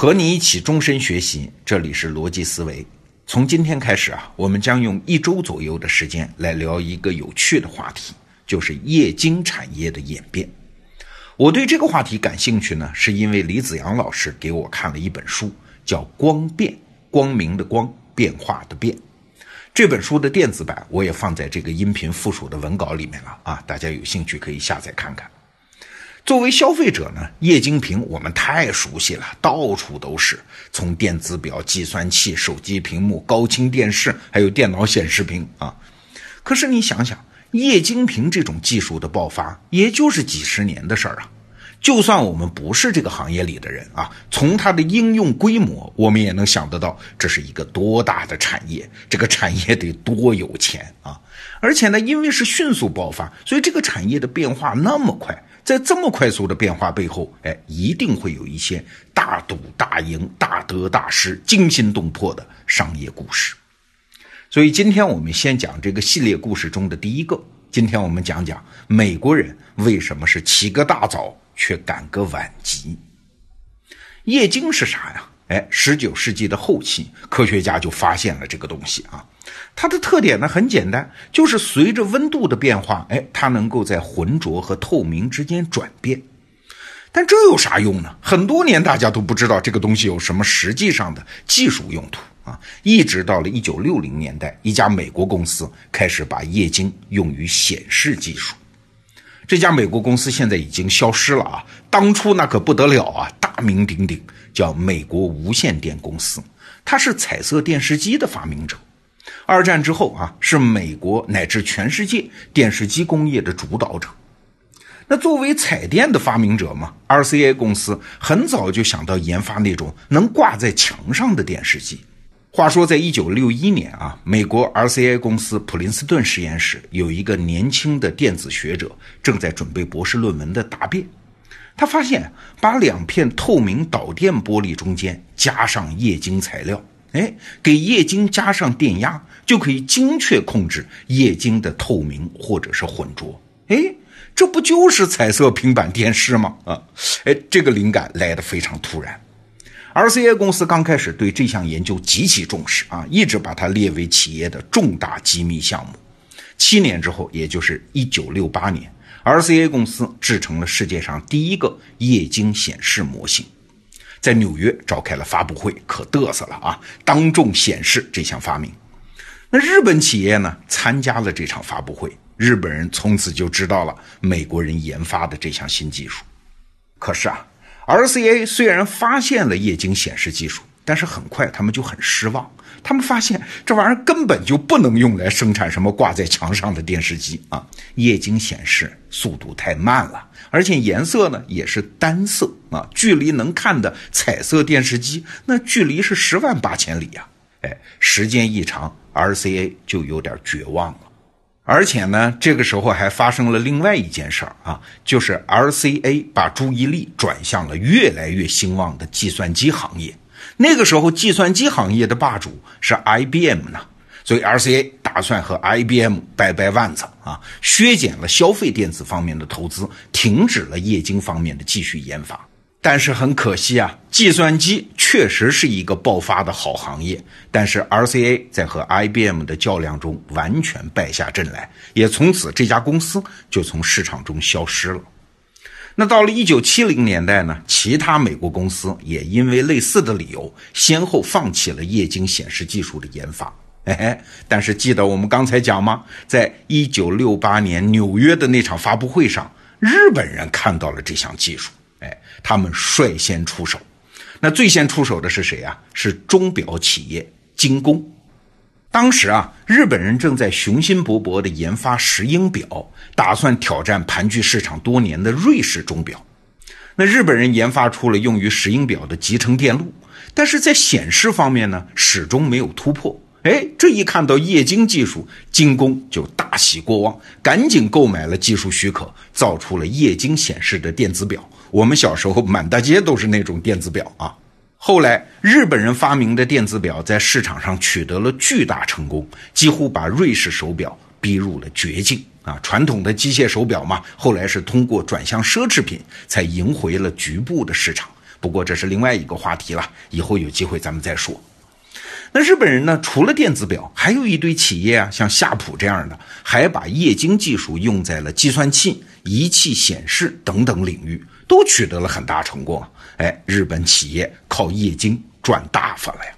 和你一起终身学习，这里是逻辑思维。从今天开始啊，我们将用一周左右的时间来聊一个有趣的话题，就是液晶产业的演变。我对这个话题感兴趣呢，是因为李子阳老师给我看了一本书，叫《光变》，光明的光，变化的变。这本书的电子版我也放在这个音频附属的文稿里面了啊，大家有兴趣可以下载看看。作为消费者呢，液晶屏我们太熟悉了，到处都是，从电子表、计算器、手机屏幕、高清电视，还有电脑显示屏啊。可是你想想，液晶屏这种技术的爆发，也就是几十年的事儿啊。就算我们不是这个行业里的人啊，从它的应用规模，我们也能想得到这是一个多大的产业，这个产业得多有钱啊！而且呢，因为是迅速爆发，所以这个产业的变化那么快。在这么快速的变化背后，哎，一定会有一些大赌大赢、大得大失、惊心动魄的商业故事。所以今天我们先讲这个系列故事中的第一个。今天我们讲讲美国人为什么是起个大早却赶个晚集。夜晶是啥呀？哎，十九世纪的后期，科学家就发现了这个东西啊。它的特点呢很简单，就是随着温度的变化，哎，它能够在浑浊和透明之间转变。但这有啥用呢？很多年大家都不知道这个东西有什么实际上的技术用途啊。一直到了一九六零年代，一家美国公司开始把液晶用于显示技术。这家美国公司现在已经消失了啊，当初那可不得了啊，大名鼎鼎，叫美国无线电公司，它是彩色电视机的发明者。二战之后啊，是美国乃至全世界电视机工业的主导者。那作为彩电的发明者嘛，RCA 公司很早就想到研发那种能挂在墙上的电视机。话说，在一九六一年啊，美国 RCA 公司普林斯顿实验室有一个年轻的电子学者正在准备博士论文的答辩，他发现把两片透明导电玻璃中间加上液晶材料。哎，给液晶加上电压，就可以精确控制液晶的透明或者是浑浊。哎，这不就是彩色平板电视吗？啊，哎，这个灵感来的非常突然。RCA 公司刚开始对这项研究极其重视啊，一直把它列为企业的重大机密项目。七年之后，也就是一九六八年，RCA 公司制成了世界上第一个液晶显示模型。在纽约召开了发布会，可嘚瑟了啊！当众显示这项发明。那日本企业呢，参加了这场发布会，日本人从此就知道了美国人研发的这项新技术。可是啊，RCA 虽然发现了液晶显示技术，但是很快他们就很失望。他们发现这玩意儿根本就不能用来生产什么挂在墙上的电视机啊！液晶显示速度太慢了，而且颜色呢也是单色啊，距离能看的彩色电视机那距离是十万八千里呀！哎，时间一长，RCA 就有点绝望了。而且呢，这个时候还发生了另外一件事儿啊，就是 RCA 把注意力转向了越来越兴旺的计算机行业。那个时候，计算机行业的霸主是 IBM 呢，所以 RCA 打算和 IBM 掰掰腕子啊，削减了消费电子方面的投资，停止了液晶方面的继续研发。但是很可惜啊，计算机确实是一个爆发的好行业，但是 RCA 在和 IBM 的较量中完全败下阵来，也从此这家公司就从市场中消失了。那到了一九七零年代呢，其他美国公司也因为类似的理由，先后放弃了液晶显示技术的研发。哎，但是记得我们刚才讲吗？在一九六八年纽约的那场发布会上，日本人看到了这项技术，哎，他们率先出手。那最先出手的是谁啊？是钟表企业精工。当时啊，日本人正在雄心勃勃地研发石英表，打算挑战盘踞市场多年的瑞士钟表。那日本人研发出了用于石英表的集成电路，但是在显示方面呢，始终没有突破。哎，这一看到液晶技术，精工就大喜过望，赶紧购买了技术许可，造出了液晶显示的电子表。我们小时候满大街都是那种电子表啊。后来，日本人发明的电子表在市场上取得了巨大成功，几乎把瑞士手表逼入了绝境啊！传统的机械手表嘛，后来是通过转向奢侈品才赢回了局部的市场，不过这是另外一个话题了，以后有机会咱们再说。那日本人呢？除了电子表，还有一堆企业啊，像夏普这样的，还把液晶技术用在了计算器、仪器显示等等领域，都取得了很大成功。哎，日本企业靠液晶赚大发了呀！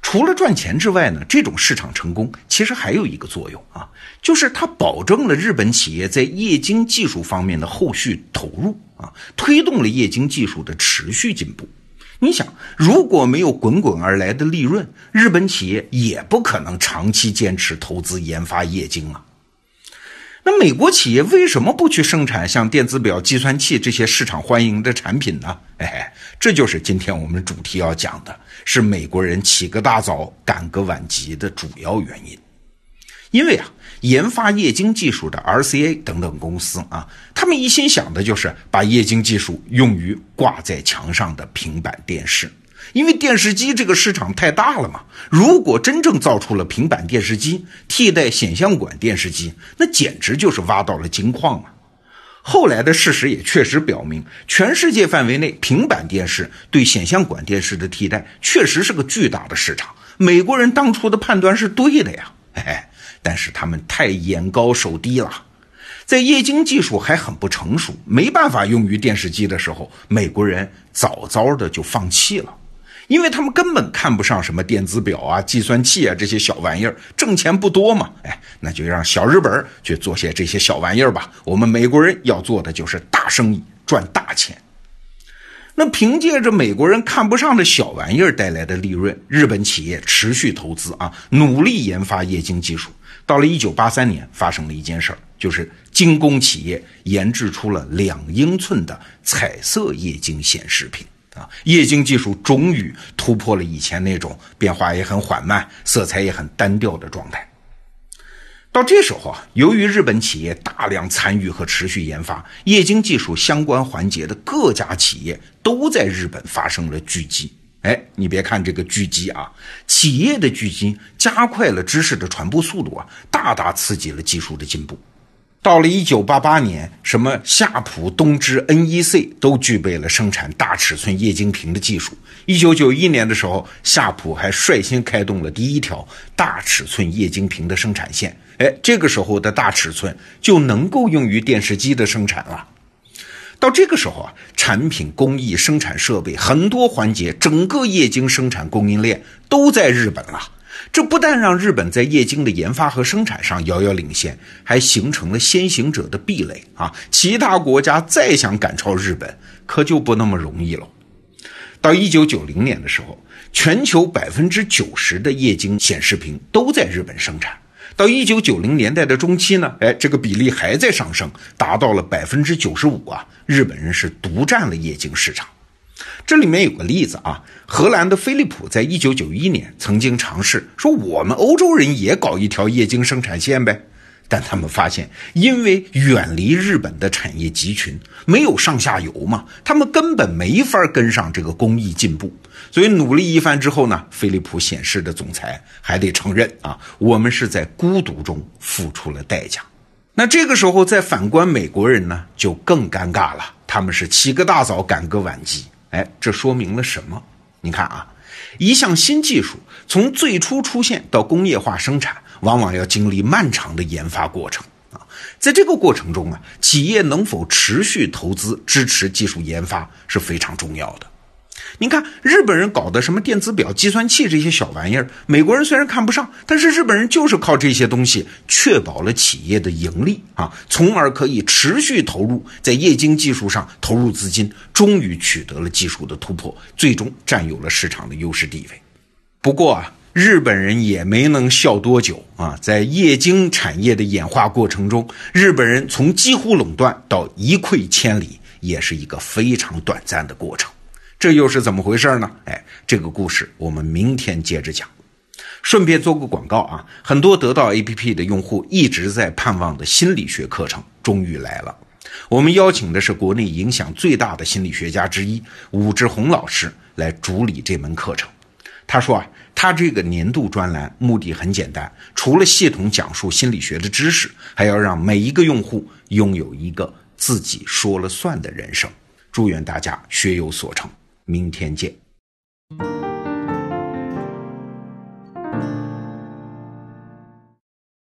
除了赚钱之外呢，这种市场成功其实还有一个作用啊，就是它保证了日本企业在液晶技术方面的后续投入啊，推动了液晶技术的持续进步。你想，如果没有滚滚而来的利润，日本企业也不可能长期坚持投资研发液晶啊。那美国企业为什么不去生产像电子表、计算器这些市场欢迎的产品呢？哎，这就是今天我们主题要讲的，是美国人起个大早赶个晚集的主要原因。因为啊。研发液晶技术的 RCA 等等公司啊，他们一心想的就是把液晶技术用于挂在墙上的平板电视，因为电视机这个市场太大了嘛。如果真正造出了平板电视机替代显像管电视机，那简直就是挖到了金矿啊！后来的事实也确实表明，全世界范围内平板电视对显像管电视的替代确实是个巨大的市场。美国人当初的判断是对的呀，嘿嘿。但是他们太眼高手低了，在液晶技术还很不成熟、没办法用于电视机的时候，美国人早早的就放弃了，因为他们根本看不上什么电子表啊、计算器啊这些小玩意儿，挣钱不多嘛。哎，那就让小日本去做些这些小玩意儿吧。我们美国人要做的就是大生意，赚大钱。那凭借着美国人看不上的小玩意儿带来的利润，日本企业持续投资啊，努力研发液晶技术。到了一九八三年，发生了一件事儿，就是精工企业研制出了两英寸的彩色液晶显示屏啊，液晶技术终于突破了以前那种变化也很缓慢、色彩也很单调的状态。到这时候啊，由于日本企业大量参与和持续研发液晶技术相关环节的各家企业，都在日本发生了聚集。哎，你别看这个聚集啊，企业的聚集加快了知识的传播速度啊，大大刺激了技术的进步。到了一九八八年，什么夏普、东芝、NEC 都具备了生产大尺寸液晶屏的技术。一九九一年的时候，夏普还率先开动了第一条大尺寸液晶屏的生产线。哎，这个时候的大尺寸就能够用于电视机的生产了。到这个时候啊，产品工艺、生产设备很多环节，整个液晶生产供应链都在日本了。这不但让日本在液晶的研发和生产上遥遥领先，还形成了先行者的壁垒啊！其他国家再想赶超日本，可就不那么容易了。到一九九零年的时候，全球百分之九十的液晶显示屏都在日本生产。到一九九零年代的中期呢，哎，这个比例还在上升，达到了百分之九十五啊！日本人是独占了液晶市场。这里面有个例子啊，荷兰的飞利浦在一九九一年曾经尝试说，我们欧洲人也搞一条液晶生产线呗。但他们发现，因为远离日本的产业集群，没有上下游嘛，他们根本没法跟上这个工艺进步。所以努力一番之后呢，飞利浦显示的总裁还得承认啊，我们是在孤独中付出了代价。那这个时候再反观美国人呢，就更尴尬了。他们是起个大早赶个晚集，哎，这说明了什么？你看啊，一项新技术从最初出现到工业化生产。往往要经历漫长的研发过程啊，在这个过程中啊，企业能否持续投资支持技术研发是非常重要的。你看，日本人搞的什么电子表、计算器这些小玩意儿，美国人虽然看不上，但是日本人就是靠这些东西确保了企业的盈利啊，从而可以持续投入在液晶技术上投入资金，终于取得了技术的突破，最终占有了市场的优势地位。不过啊。日本人也没能笑多久啊！在液晶产业的演化过程中，日本人从几乎垄断到一溃千里，也是一个非常短暂的过程。这又是怎么回事呢？哎，这个故事我们明天接着讲。顺便做个广告啊，很多得到 APP 的用户一直在盼望的心理学课程终于来了。我们邀请的是国内影响最大的心理学家之一武志红老师来主理这门课程。他说啊。他这个年度专栏目的很简单，除了系统讲述心理学的知识，还要让每一个用户拥有一个自己说了算的人生。祝愿大家学有所成。明天见。